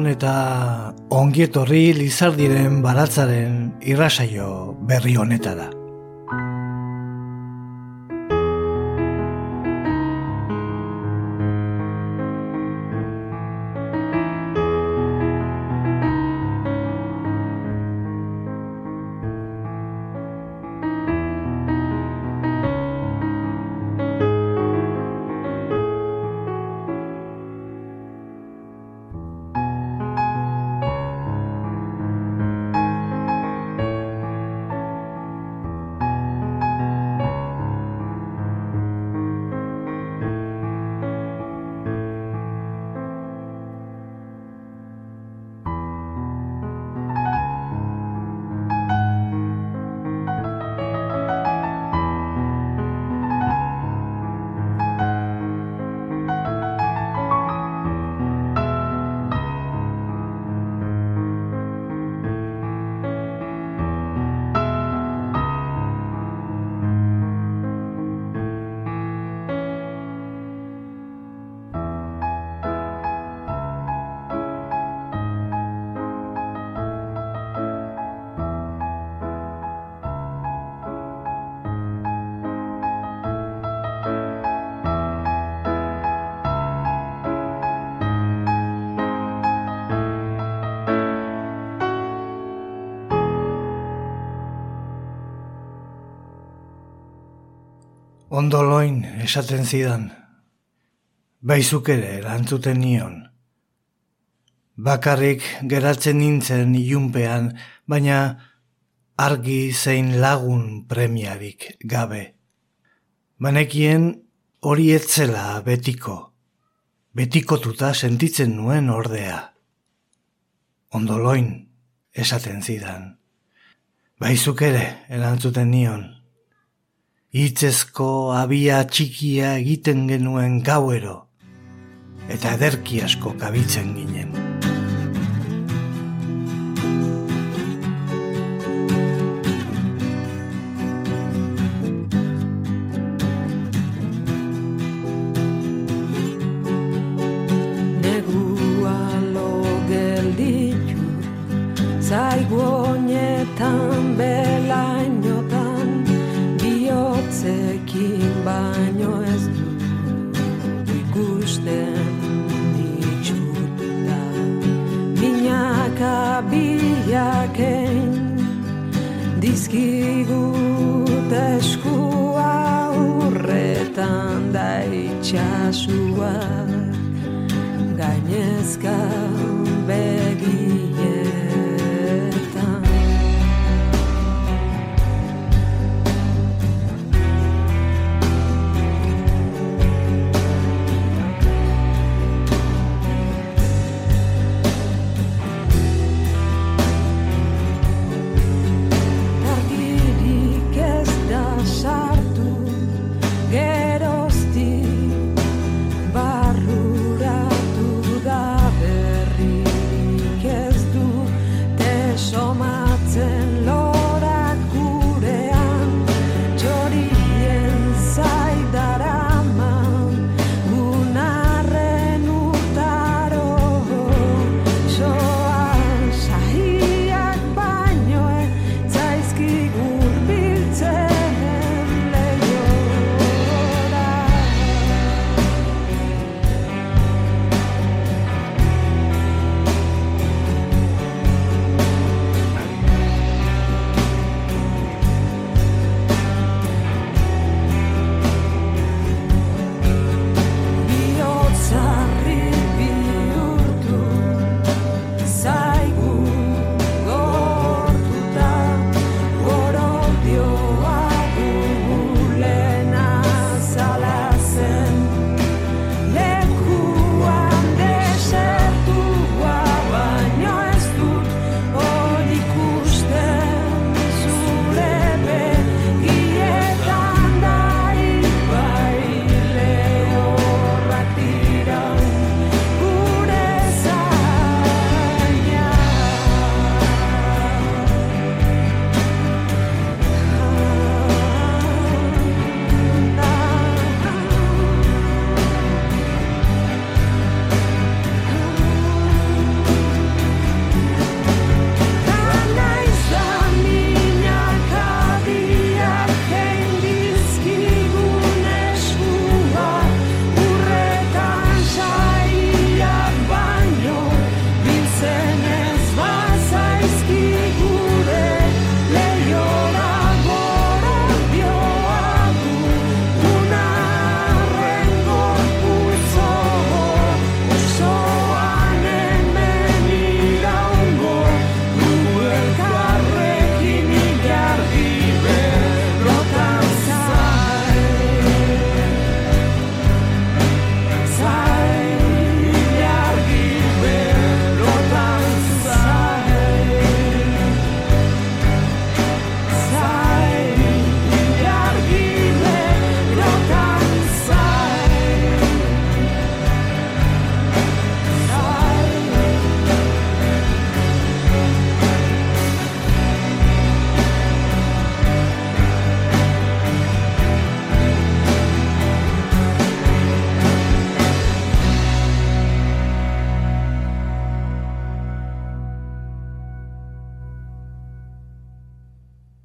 Gabon eta ongietorri lizardiren baratzaren irrasaio berri honetara. Ondoloin esaten zidan, baizuk ere erantzuten nion. Bakarrik geratzen nintzen ilunpean, baina argi zein lagun premiarik gabe. Banekien hori etzela betiko, betikotuta sentitzen nuen ordea. Ondoloin esaten zidan, baizuk ere erantzuten nion hitzezko abia txikia egiten genuen gauero, eta ederki asko kabitzen ginen. más.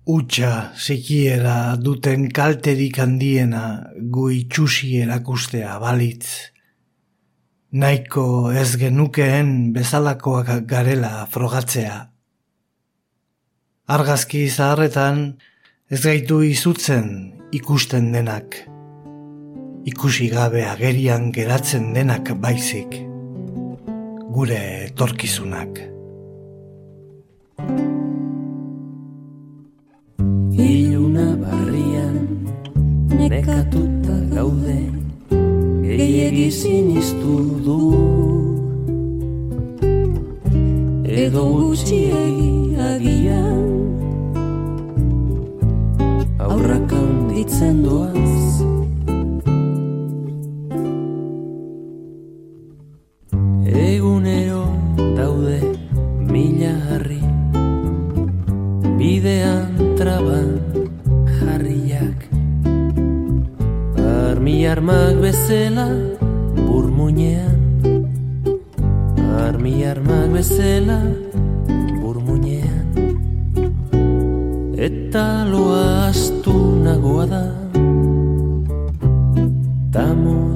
Utsa zikiera duten kalterik handiena gu itxusi erakustea balitz. Naiko ez genukeen bezalakoak garela frogatzea. Argazki zaharretan ez gaitu izutzen ikusten denak. Ikusi gabe agerian geratzen denak baizik. Gure etorkizunak. Nekatuta gaude Gehiegi sinistu du. Edo gutxiegi agian Aurrak handitzen doaz. Egunero daude mila harri Bidean traban jarriak Armi armak bezela burmuinean. Armi armak bezela burmuinean. Eta loa astu nagoa da. Tamodioa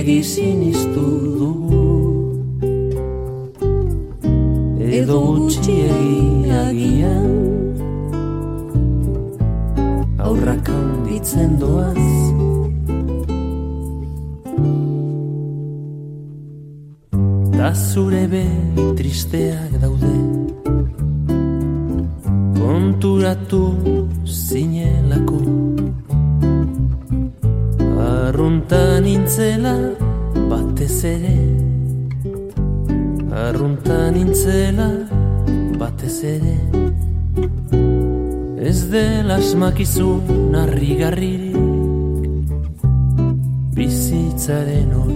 Gehiegi sinistu dugu Edo gutxiegi agian. Aurrak handitzen doaz. Da zure begi tristeak daude. Konturatu zinelako Arruntan intzela batez ere. Arruntan intzela batez ere. Ez dela asmakizun harrigarririk. Bizitzaren oizko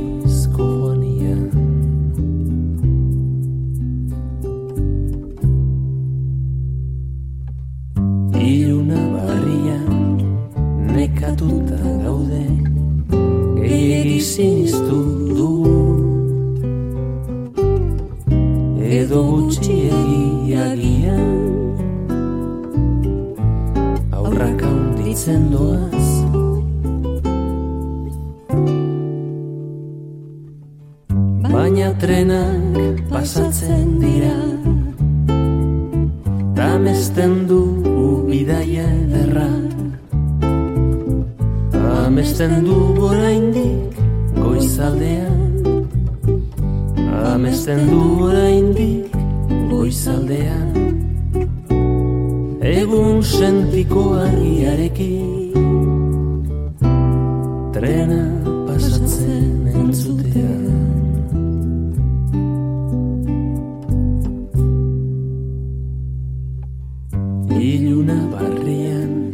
Iluna barrian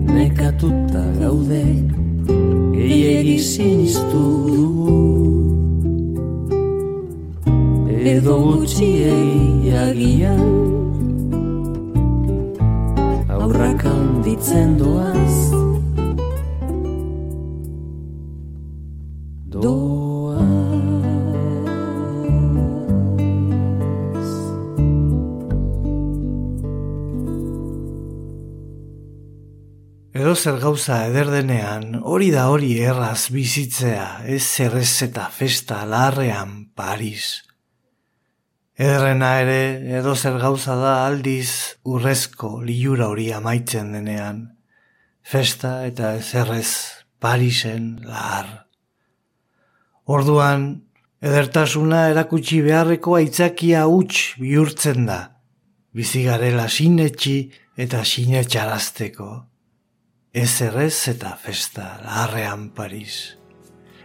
nekatuta gaude Gehiegi sinistu dugu. Edo gutxiegi agian Aurrak handitzen doaz. Doaz Edo zer gauza eder denean, hori da hori erraz bizitzea, ez zerrez eta festa larrean Paris. Ederrena ere, edo zer gauza da aldiz urrezko liura hori amaitzen denean. Festa eta ezerrez Parisen lahar. Orduan, edertasuna erakutsi beharreko aitzakia huts bihurtzen da. Bizigarela sinetxi eta sinetxarazteko. Ez errez eta festa laharrean Paris.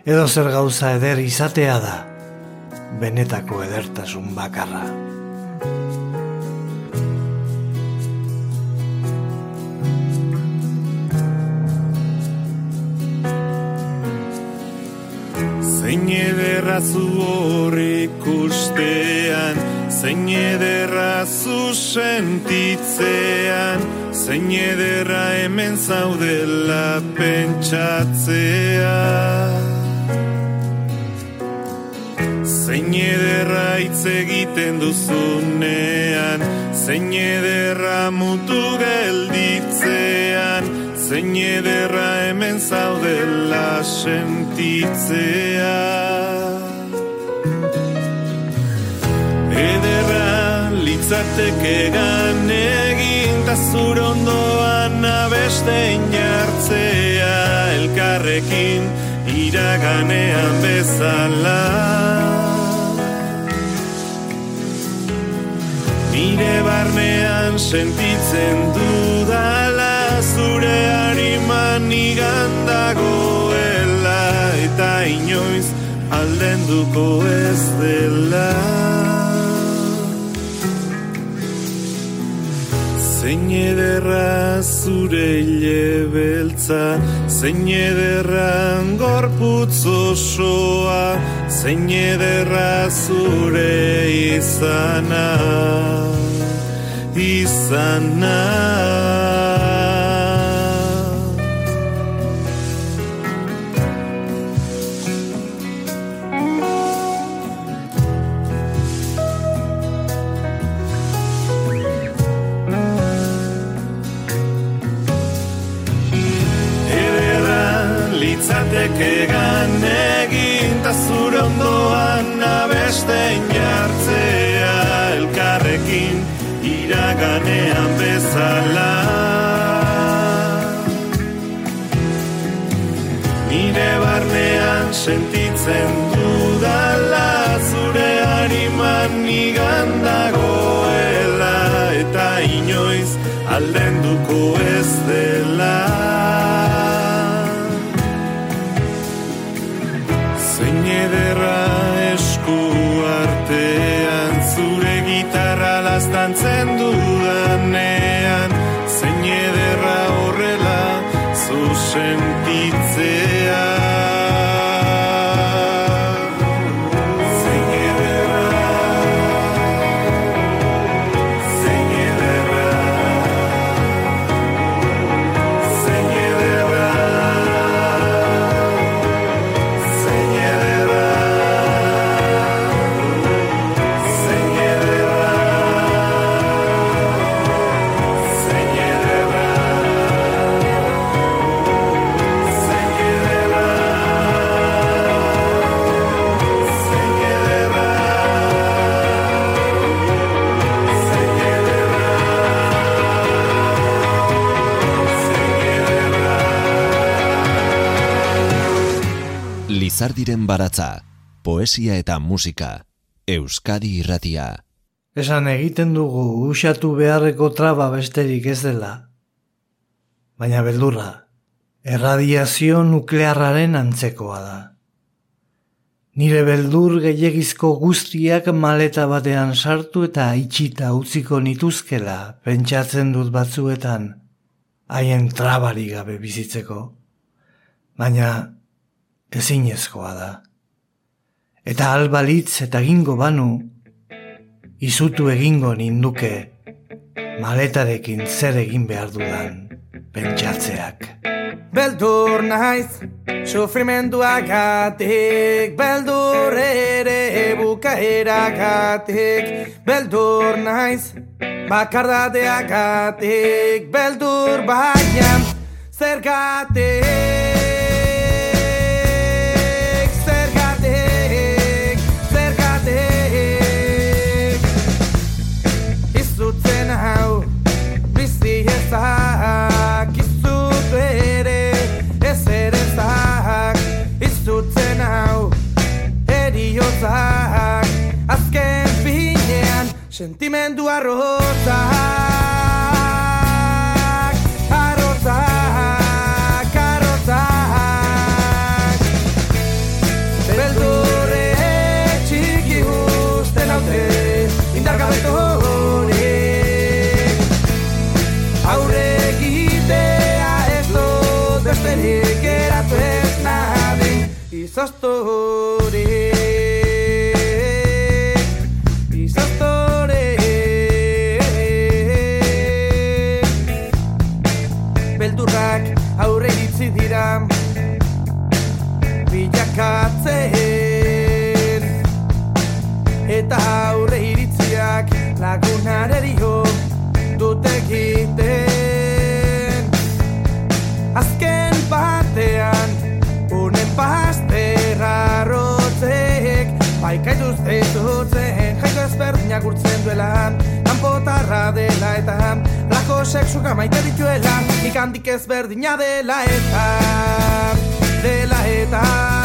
Edo zer gauza eder izatea da, benetako edertasun bakarra. Zein ederra zu hor ikustean Zein ederra zu sentitzean Zein ederra hemen zaudela pentsatzea. Zein ederra hitz egiten duzunean. Zein ederra mutu gelditzean. Zein ederra hemen zaudela sentitzea. Ederra litzateke gan egin Ta zurondoan abeste inartzea Elkarrekin iraganean bezala. Nire barnean sentitzen dudala Zure hariman igandagoela Eta inoiz aldenduko ez dela Zein ederra zure hile beltza Zein ederra gorputz osoa? Zein ederra zure izana? Izana litzateke gan egin Ta zure ondoan abeste jartzea Elkarrekin iraganean bezala. Nire barnean sentitzen ederra esku artean baratza, poesia eta musika, Euskadi irratia. Esan egiten dugu usatu beharreko traba besterik ez dela. Baina beldurra, erradiazio nuklearraren antzekoa da. Nire beldur gehiagizko guztiak maleta batean sartu eta itxita utziko nituzkela pentsatzen dut batzuetan haien trabari gabe bizitzeko. Baina ezinezkoa da. Eta albalitz eta gingo banu, izutu egingo ninduke maletarekin zer egin behar dudan pentsatzeak. Beldur naiz, sufrimenduagatik Beldur ere bukaeragatik Beldur naiz, bakardadeagatik Beldur baian, Zergatik, sentimendu arrotzak Arrotzak, arrotzak Beldurre txiki usten haute Indargabeto honek. Aurre egitea ez dut besterik bilakatzen eta aurre iritziak lagunarerio dute egiten. Azken batean unen pasterra rotzek baikaitu zeitutzen jaiko ezberdinak urtzen duela. Kanpotarra dela eta lako seksuka maite dituela ikandik ezberdina dela eta dela eta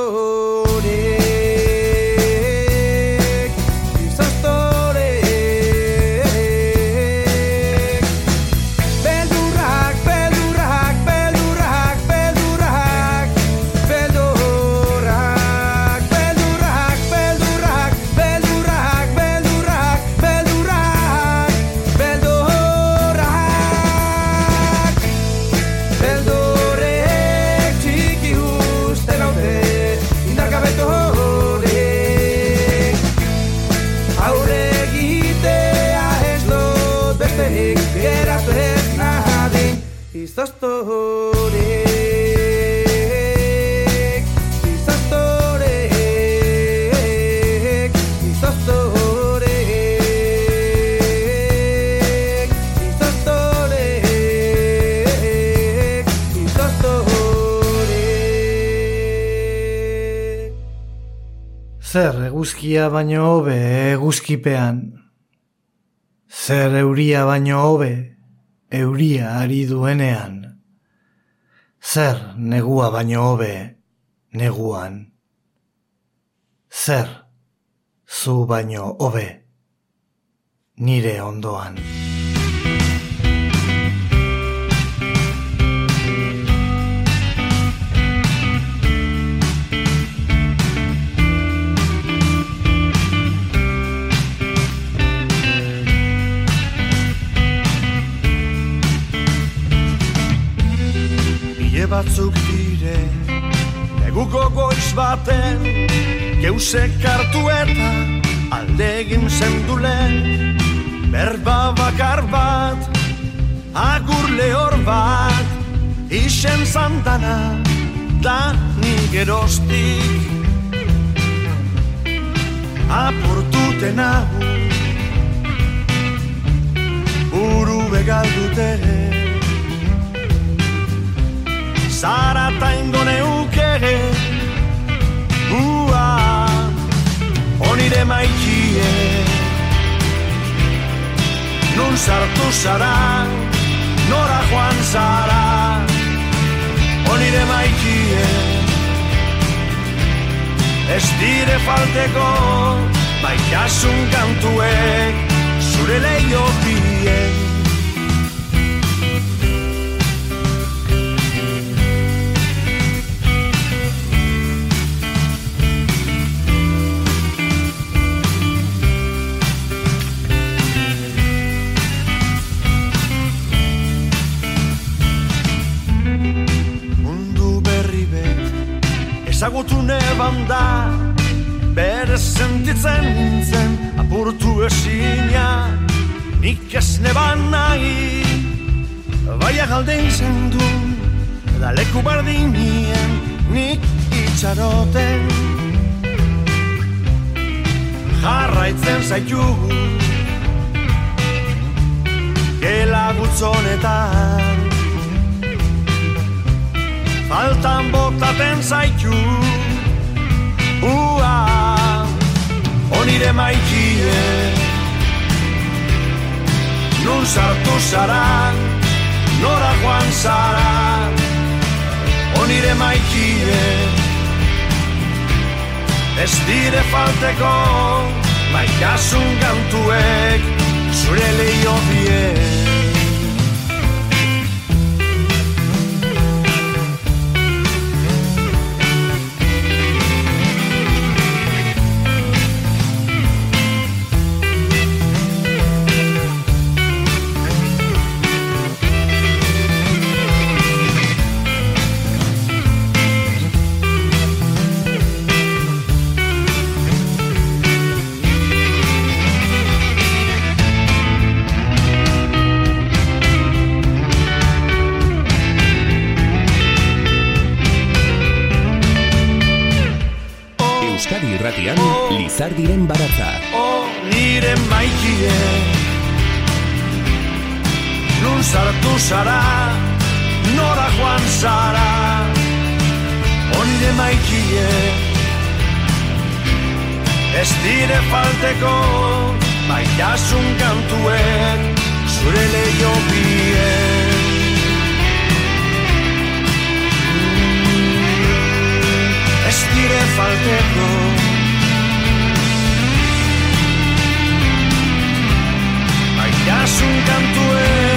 eguzkia baino hobe eguzkipean. Zer euria baino hobe euria ari duenean. Zer negua baino hobe neguan. Zer zu baino hobe nire ondoan. Neguko goiz baten Geusek hartu eta Alde egin zendulen. Berba bakar bat Agur lehor bat Isen zantana Da ni gerostik Apurtuten hau Uru begaldute Zara ta ingo neuke. Ua Onire maikie. Nun sartu zara Nora joan zara. Onire maikie. Ez dire falteko Baitasun kantuek Zure leio biek ezagutu neban da bere sentitzen nintzen apurtu esina nik ez neban nahi. Baina galden zendun da leku bardinien nik itxaroten. Jarraitzen zaitu gela gutzonetan faltan botaten zaitu. Ua, onire maikie Nun sartu zara, nora joan zara. Onire maikie Ez dire falteko, maitasun gantuek Zure leio biek Lizardiren baratza. O nire maikie. Nun sartu zara Nora joan zara. O nire maikie. Ez dire falteko Maitasun kantuek Zure leio bien. Ez dire falteko Maitasun kantuek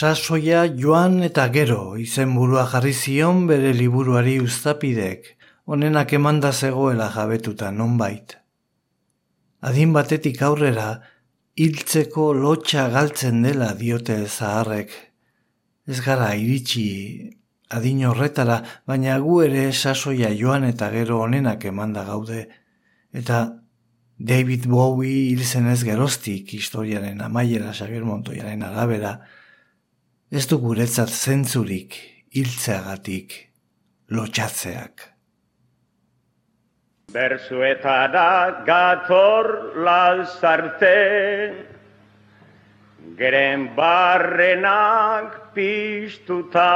Sasoia joan eta gero izenburua jarri zion bere liburuari uztapidek, honenak emanda zegoela jabetuta nonbait. Adin batetik aurrera, hiltzeko lotxa galtzen dela diote zaharrek. Ez gara iritsi adin horretara, baina gu ere sasoia joan eta gero honenak emanda gaude. Eta David Bowie hil zenez geroztik historiaren amaiera Xavier Montoyaren arabera, ez du guretzat zentzurik hiltzeagatik lotxatzeak. Bersuetara gator lazarte Geren barrenak piztuta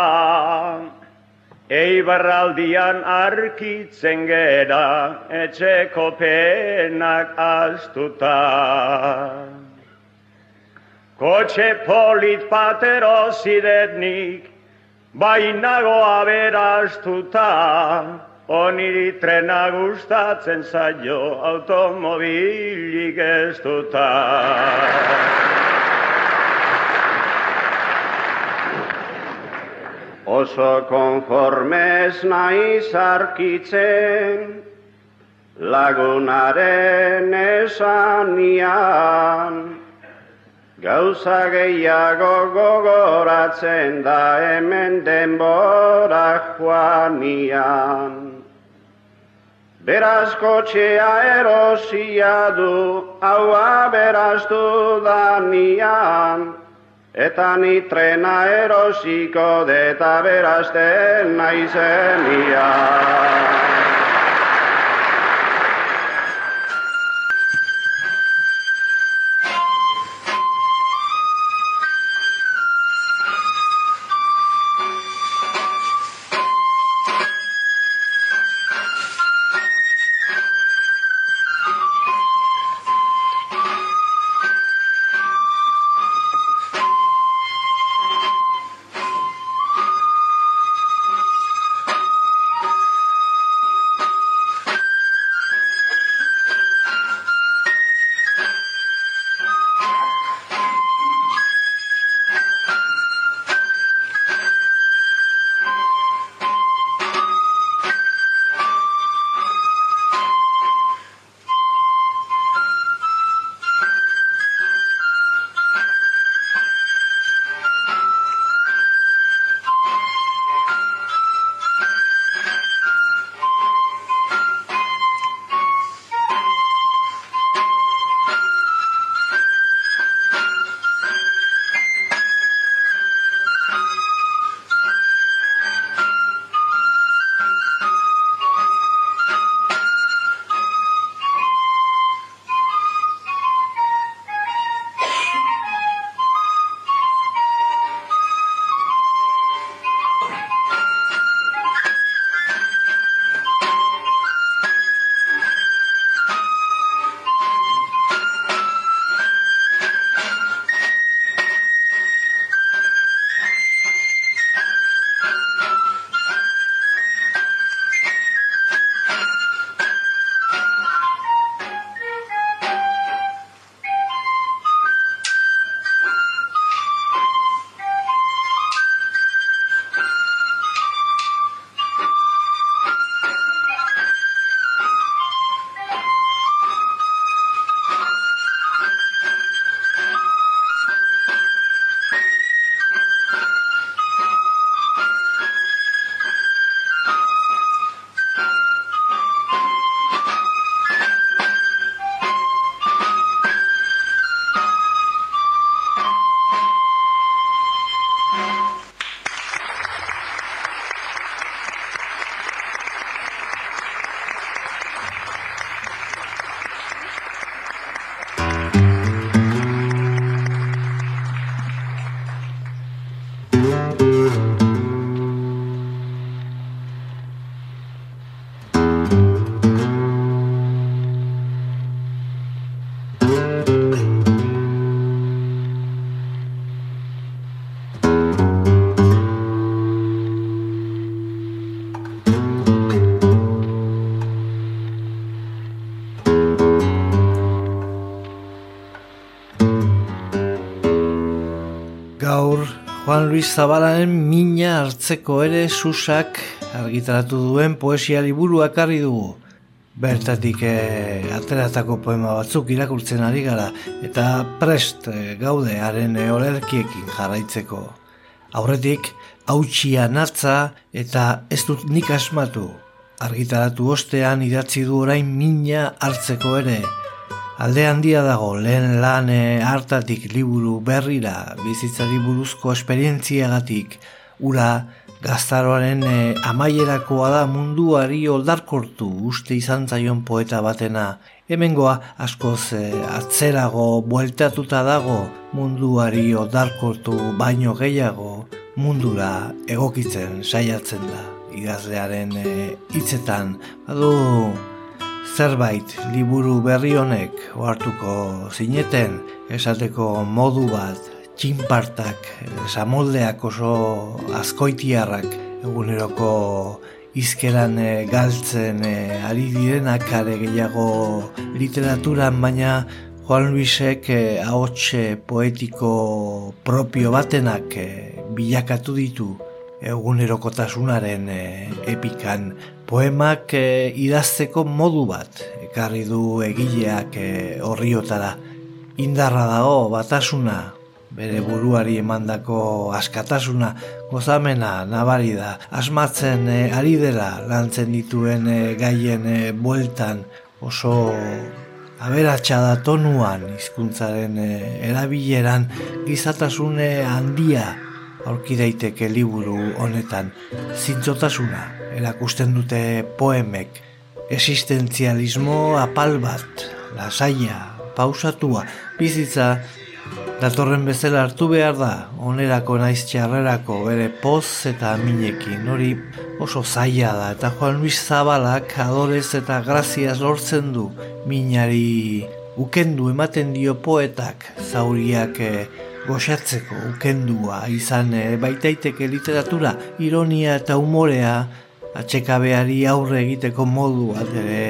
Eibarraldian arkitzen gera Etxeko penak astuta Kotxe polit patero zidetnik Bainago aberastuta Oniri trena gustatzen zaio automobilik ez duta. Oso konformez naiz arkitzen lagunaren esanian. Gauza gehiago gogoratzen da hemen denbora joanian. Beraz kotxea erosia du, haua beraztu danian. Eta ni trena erosiko deta berazten naizenian. Juan Luis Zabalaren mina hartzeko ere susak argitaratu duen poesia liburua ekarri dugu. Bertatik e, ateratako poema batzuk irakurtzen ari gara eta prest e, gaude haren e, olerkiekin jarraitzeko. Aurretik, hautsia natza eta ez dut nik asmatu. Argitaratu ostean idatzi du orain mina hartzeko ere. Alde handia dago lehen lan e, hartatik liburu berrira bizitzari buruzko esperientziagatik ura gaztaroaren e, amaierakoa da munduari oldarkortu uste izan zaion poeta batena. Hemengoa askoz e, atzerago bueltatuta dago munduari oldarkortu baino gehiago mundura egokitzen saiatzen da. Idazlearen e, hitzetan badu zerbait liburu berri honek ohartuko zineten esateko modu bat txinpartak, samoldeak oso azkoitiarrak eguneroko izkeran e, galtzen e, ari direnak are gehiago literaturan, baina Juan Luisek e, ahots poetiko propio batenak e, bilakatu ditu egunerokotasunaren e, epikan poemak e, idazteko modu bat ekarri du egileak e, horriotara indarra dago batasuna bere buruari emandako askatasuna gozamena nabari da. Asmatzen e, ari dela lantzen dituen e, gaien e, bueltan. Oso aberatsa da tonuan hizkuntzaren e, erabileran gizatasune handia aurki daiteke liburu honetan. Zintzotasuna erakusten dute poemek. Existentzialismo apal bat lasaia pausatua bizitza Datorren bezala hartu behar da, onerako naiz txarrerako bere poz eta minekin, hori oso zaila da, eta Juan Luis Zabalak adorez eta graziaz lortzen du, minari ukendu ematen dio poetak, zauriak e, goxatzeko ukendua, izan e, baitaiteke literatura, ironia eta umorea, atxekabeari aurre egiteko modu ere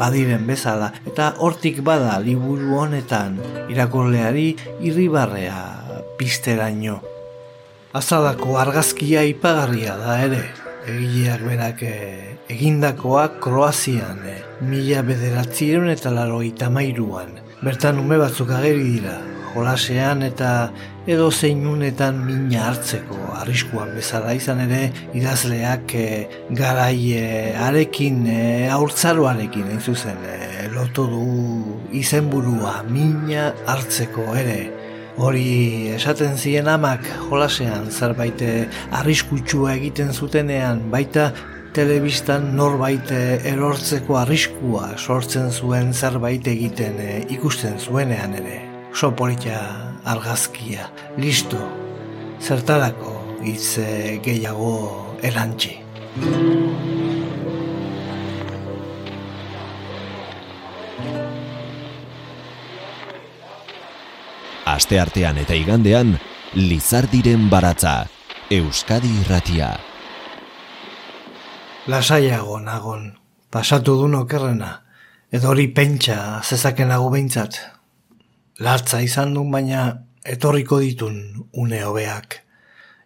badiren bezala eta hortik bada liburu honetan irakurleari irribarrea pisteraino. Azalako argazkia ipagarria da ere, egileak berak eh, egindakoa Kroazian, e, mila bederatzireun eta laro itamairuan. Bertan ume batzuk ageri dira, jolasean eta edo zeinunetan mina hartzeko arriskuan bezala izan ere idazleak e, garai e, arekin e, aurtzaroarekin ez zuzen e, lotu du izenburua mina hartzeko ere hori esaten zien amak jolasean zerbait arriskutsua egiten zutenean baita telebistan norbait erortzeko arriskua sortzen zuen zerbait egiten ikusten zuenean ere. Sopolita argazkia, listo, zertarako hitz gehiago erantzi. Aste artean eta igandean, Lizardiren baratza, Euskadi irratia. Lasaiago nagon, pasatu du nokerrena, edo hori pentsa zezaken nago behintzat. Latza izan duen baina etorriko ditun une hobeak.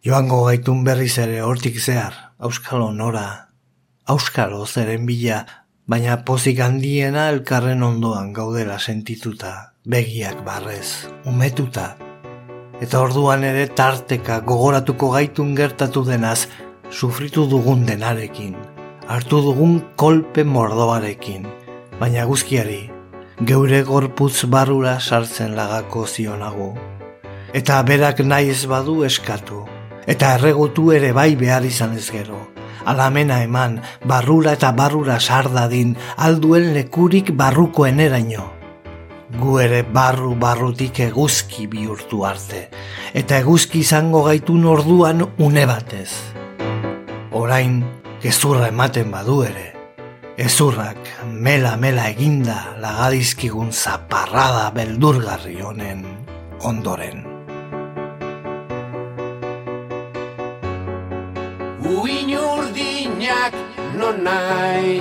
Joango gaitun berriz ere hortik zehar, auskalo nora, auskalo zeren bila, baina pozik handiena elkarren ondoan gaudela sentituta, begiak barrez, umetuta. Eta orduan ere tarteka gogoratuko gaitun gertatu denaz, sufritu dugun denarekin, hartu dugun kolpe mordoarekin, baina guzkiari, geure gorputz barura sartzen lagako zionago. Eta berak nahi ez badu eskatu, eta erregutu ere bai behar izan ez gero. Alamena eman, barrura eta barrura sardadin, alduen lekurik barrukoen eraino. Gu ere barru barrutik eguzki bihurtu arte, eta eguzki izango gaitun orduan une batez. Orain, gezurra ematen badu ere, ezurrak mela mela eginda lagadizkigun zaparrada beldurgarri honen ondoren. Uin urdinak non nahi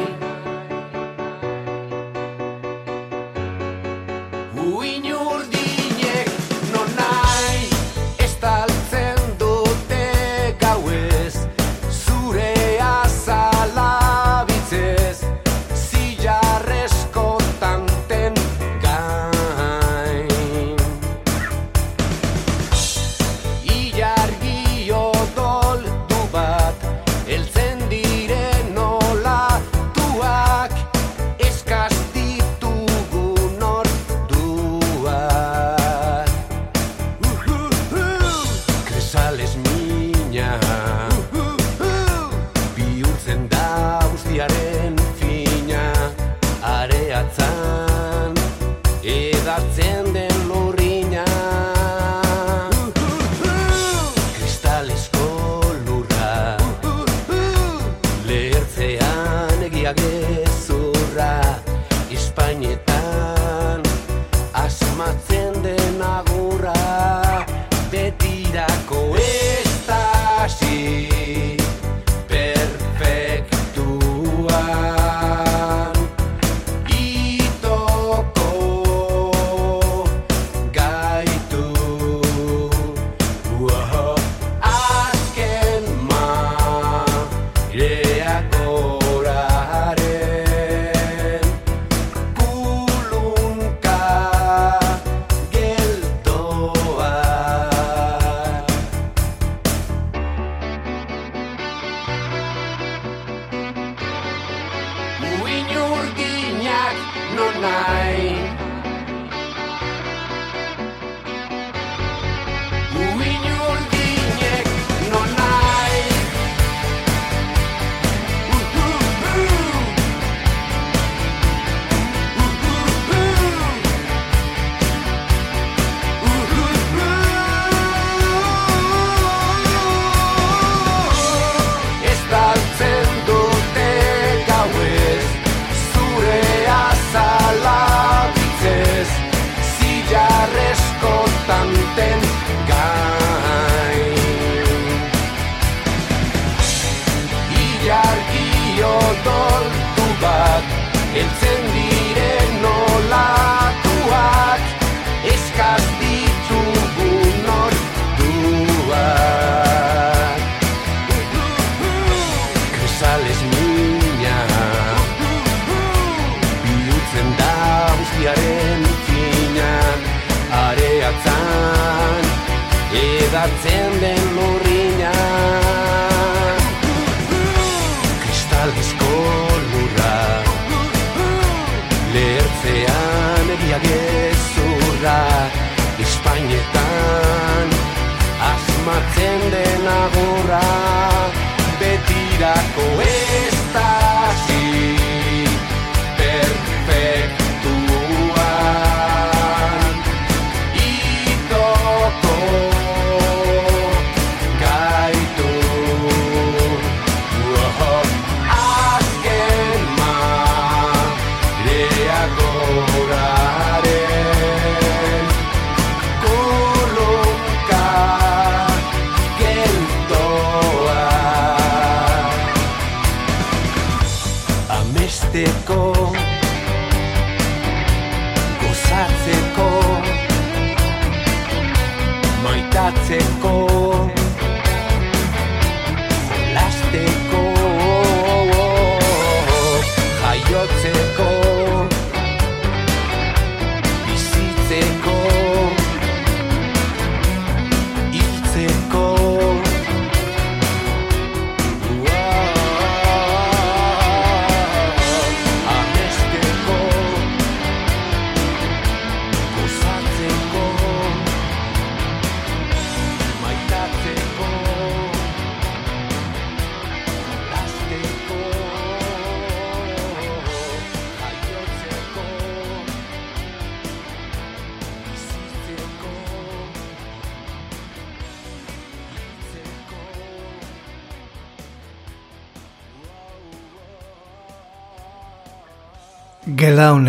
Bizitzeko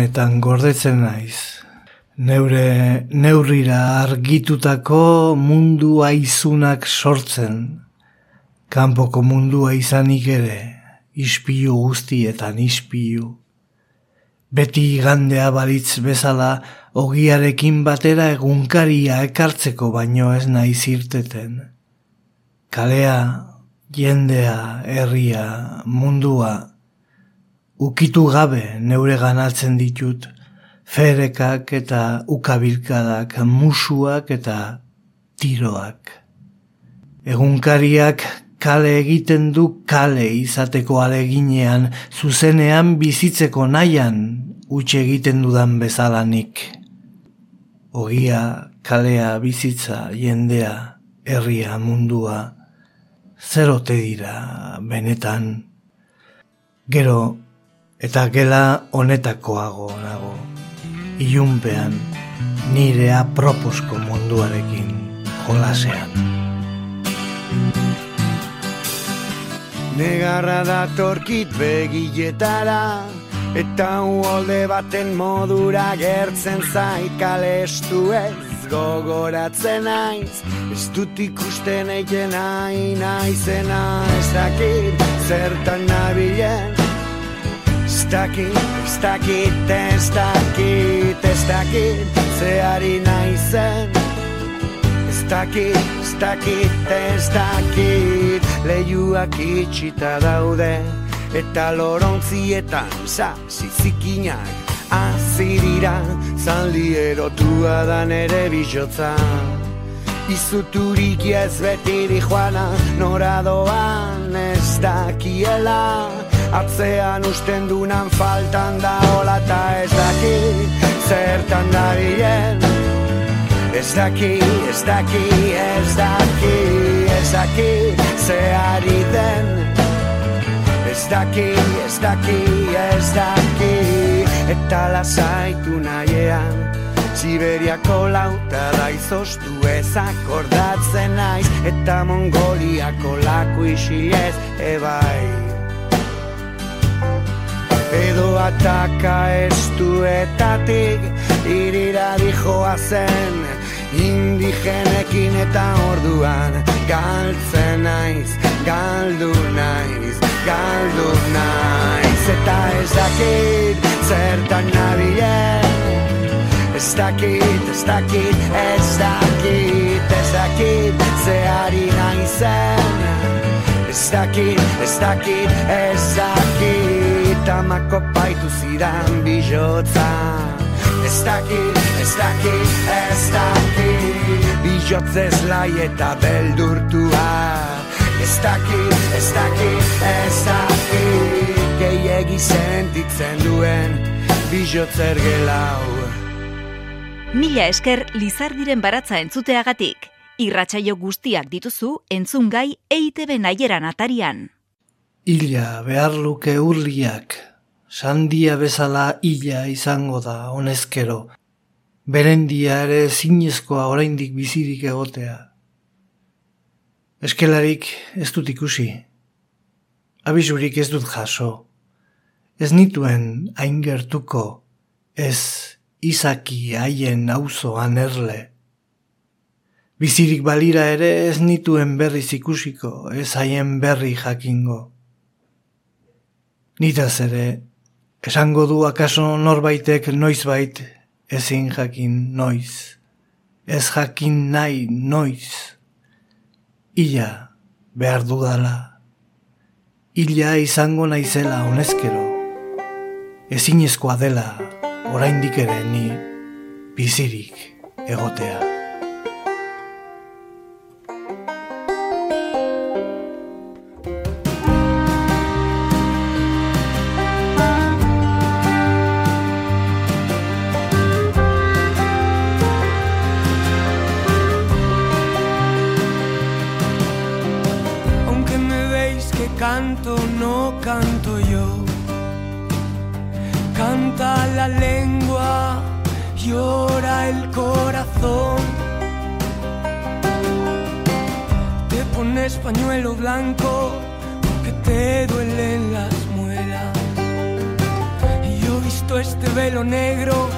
Honetan gordetzen naiz. Neure neurrira argitutako mundu aizunak sortzen. Kanpoko mundua izanik ere, ispilu guztietan ispilu. Beti gandea balitz bezala, ogiarekin batera egunkaria ekartzeko baino ez naiz irteten. Kalea, jendea, herria, mundua, ukitu gabe neure ganatzen ditut, ferekak eta ukabilkadak, musuak eta tiroak. Egunkariak kale egiten du kale izateko aleginean, zuzenean bizitzeko nahian utxe egiten dudan bezalanik. Ogia, kalea, bizitza, jendea, herria, mundua, zer ote dira benetan. Gero, eta gela honetakoago nago, ilunpean, nire aproposko munduarekin jolasean. Negarra datorkit begietara Eta uolde baten modura gertzen zait kalestu ez gogoratzen naiz Ez dut ikusten eiken nahi naizena Ez dakit zertan nabilen Ez dakit, ez dakit, ez dakit, ez dakit Zeari naizen Ez dakit, ez dakit, ez dakit Leiuak itxita daude Eta lorontzietan sa zizikinak Azirira zaldi erotua da nere bizotza. Izuturik ez betiri joana Nora doan ez dakiela Atzean usten dunan faltan da hola eta ez dakit Zertan dabilen Ez daki, ez daki, ez daki, ez daki Zeari den. Ez daki, ez daki, ez daki Eta lasaitu nahiean Siberiako lauta da izoztu ez akordatzen naiz Eta Mongoliako laku isilez ebai Edo ataka estuetatik irira dijoa zen Indigenekin eta orduan. Galtzen naiz, galdu naiz, galdu naiz. Eta ez dakit zertan nabilen Ez. Dakit, ez dakit, ez dakit, ez dakit Zeari naizen. Ez dakit, ez dakit, ez dakit Amako paitu zidan bijotza. Ez dakit, ez dakit, ez dakit Bijotzez lai eta beldurtua. Ez dakit, ez dakit, ez dakit Gehiegi sentitzen duen bijotzer gelau Mila esker Lizardiren baratza entzuteagatik. Irratsaio guztiak dituzu entzungai EITB naieran atarian. Ila behar luke urliak, sandia bezala ila izango da honezkero. Berendia ere zinezkoa oraindik bizirik egotea. Eskelarik ez dut ikusi. Abisurik ez dut jaso. Ez nituen hain gertuko, ez izaki haien auzoan erle. Bizirik balira ere ez nituen berriz ikusiko, ez haien berri jakingo. Nitaz ere, esango du akaso norbaitek noizbait ezin jakin noiz. Ez jakin nahi noiz. Ila behar dudala. Ila izango naizela honezkero. Ezinezkoa dela oraindik ere ni bizirik egotea. Canto, no canto yo. Canta la lengua, llora el corazón. Te pones pañuelo blanco que te duelen las muelas. Y yo he visto este velo negro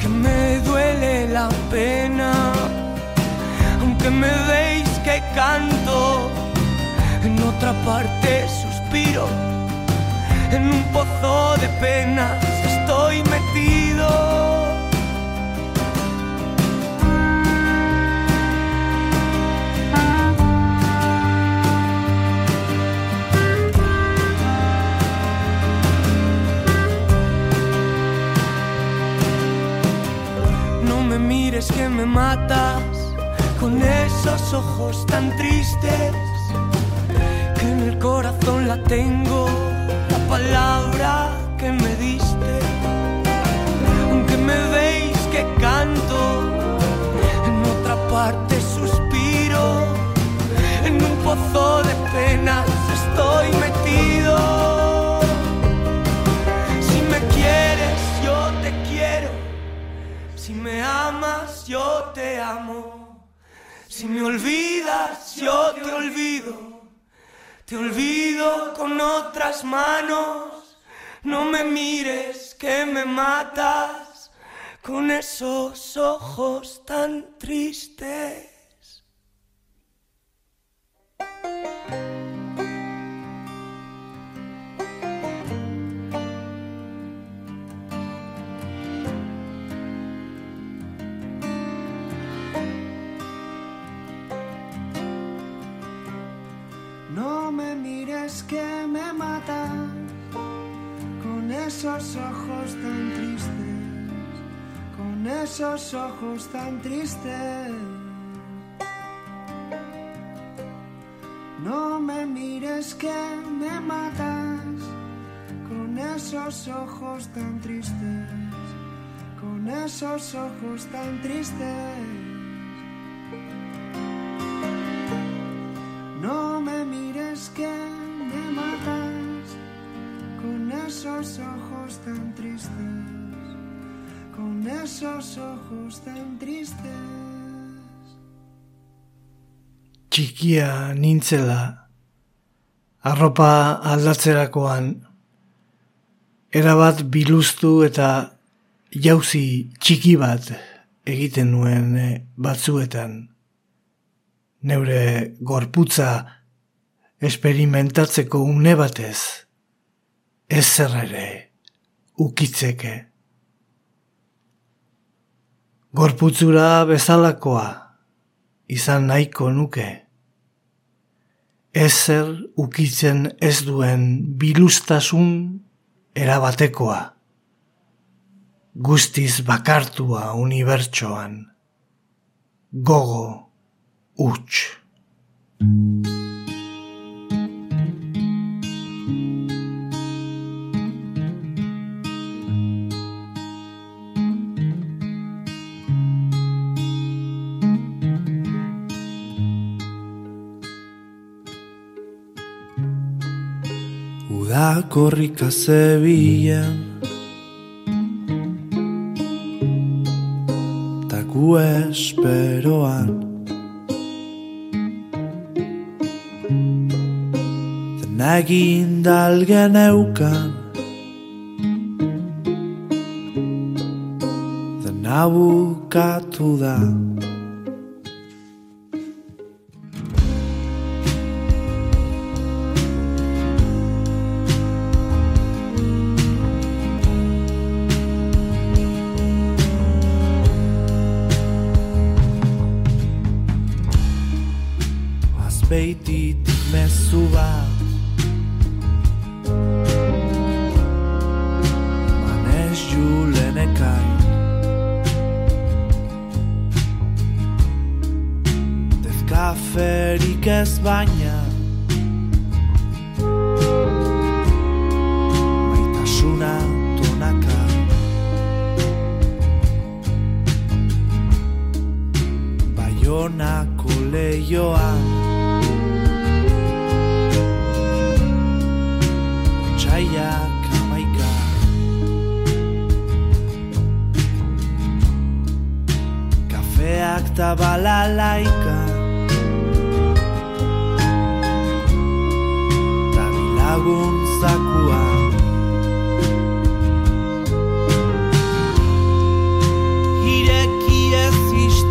que me duele la pena. Aunque me veis que canto, otra parte suspiro, en un pozo de penas estoy metido. No me mires que me matas con esos ojos tan tristes corazón la tengo, la palabra que me diste. Aunque me veis que canto, en otra parte suspiro, en un pozo de penas estoy metido. Si me quieres, yo te quiero. Si me amas, yo te amo. Si me olvidas, yo te olvido. Te olvido con otras manos, no me mires que me matas con esos ojos tan tristes. Mires que me matas con esos ojos tan tristes, con esos ojos tan tristes. No me mires que me matas con esos ojos tan tristes, con esos ojos tan tristes. Txikia nintzela, arropa aldatzerakoan, erabat biluztu eta jauzi txiki bat egiten nuen eh, batzuetan. Neure gorputza esperimentatzeko une batez, ezer ere ukitzeke. Gorputzura bezalakoa izan nahiko nuke. Ezer ukitzen ez duen bilustasun erabatekoa. Guztiz bakartua unibertsoan. Gogo huts. Uda korrika zebilen Taku esperoan Dena egin dalgen eukan Dena bukatu da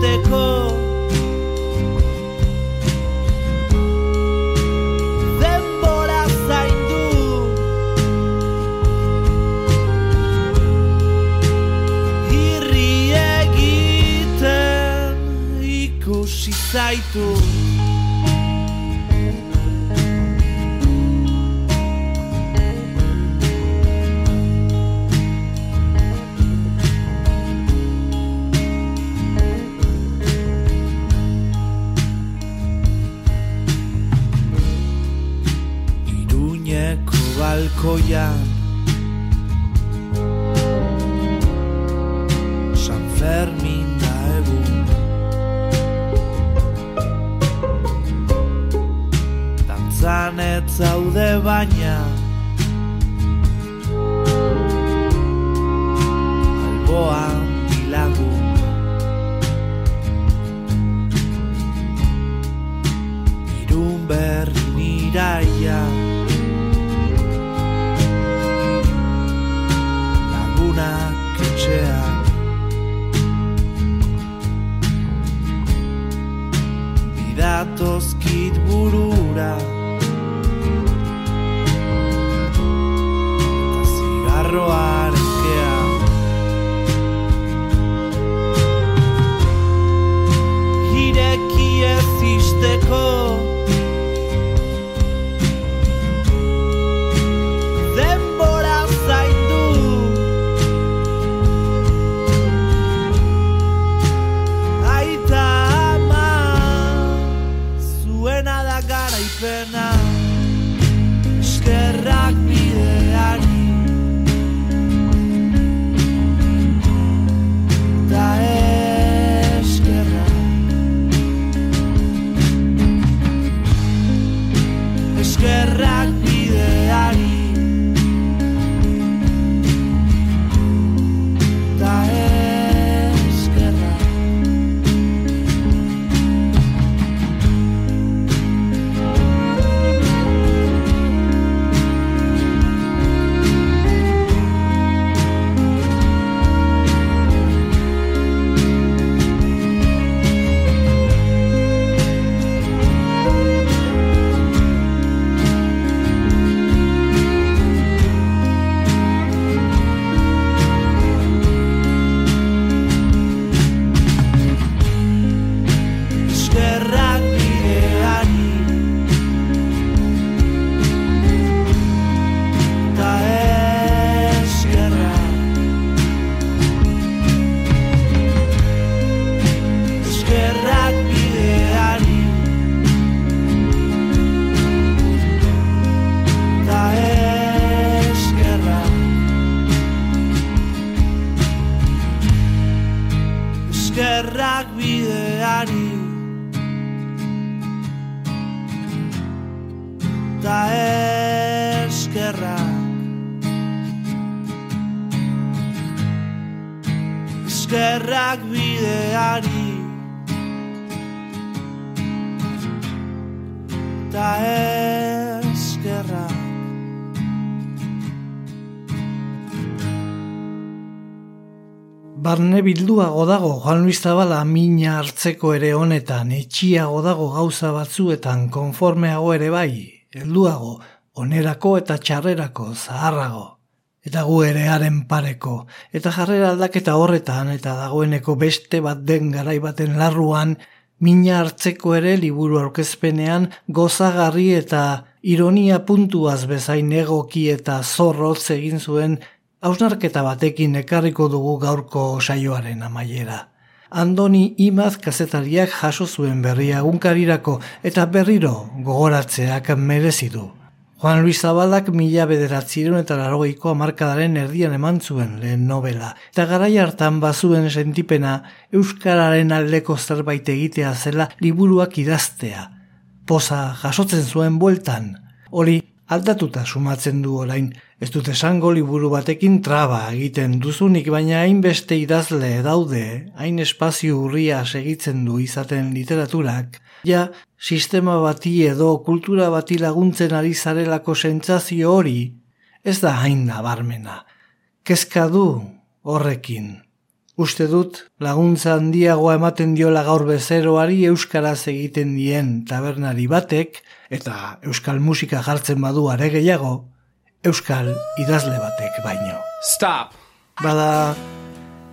isteko Denbora zaindu. Irri egiten zaitu Ta eskerrak Barne bilduago dago Juan Luis Zabala mina hartzeko ere honetan, etxiago dago gauza batzuetan konformeago ere bai, helduago, onerako eta txarrerako, zaharrago. Eta gu ere haren pareko, eta jarrera aldaketa horretan, eta dagoeneko beste bat den garai baten larruan, mina hartzeko ere liburu aurkezpenean gozagarri eta ironia puntuaz bezain egoki eta zorrotz egin zuen hausnarketa batekin ekarriko dugu gaurko saioaren amaiera. Andoni Imaz kazetariak jaso zuen berria egunkarirako eta berriro gogoratzeak merezi du. Juan Luis Zabalak mila bederatzireun eta larogeiko amarkadaren erdian eman zuen lehen novela. Eta garai hartan bazuen sentipena Euskararen aldeko zerbait egitea zela liburuak idaztea. Poza jasotzen zuen bueltan. Hori aldatuta sumatzen du orain. Ez dut esango liburu batekin traba egiten duzunik, baina hainbeste idazle daude, hain espazio urria segitzen du izaten literaturak, ja sistema bati edo kultura bati laguntzen ari zarelako sentsazio hori, ez da hain nabarmena. Kezka du horrekin. Uste dut laguntza handiagoa ematen diola gaur bezeroari euskaraz egiten dien tabernari batek eta euskal musika jartzen badu are gehiago, euskal idazle batek baino. Stop! Bada,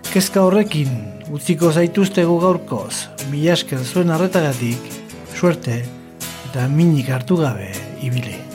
kezka horrekin utziko zaituztegu gaurkoz, mila esker zuen arretagatik, suerte eta minik hartu gabe ibili.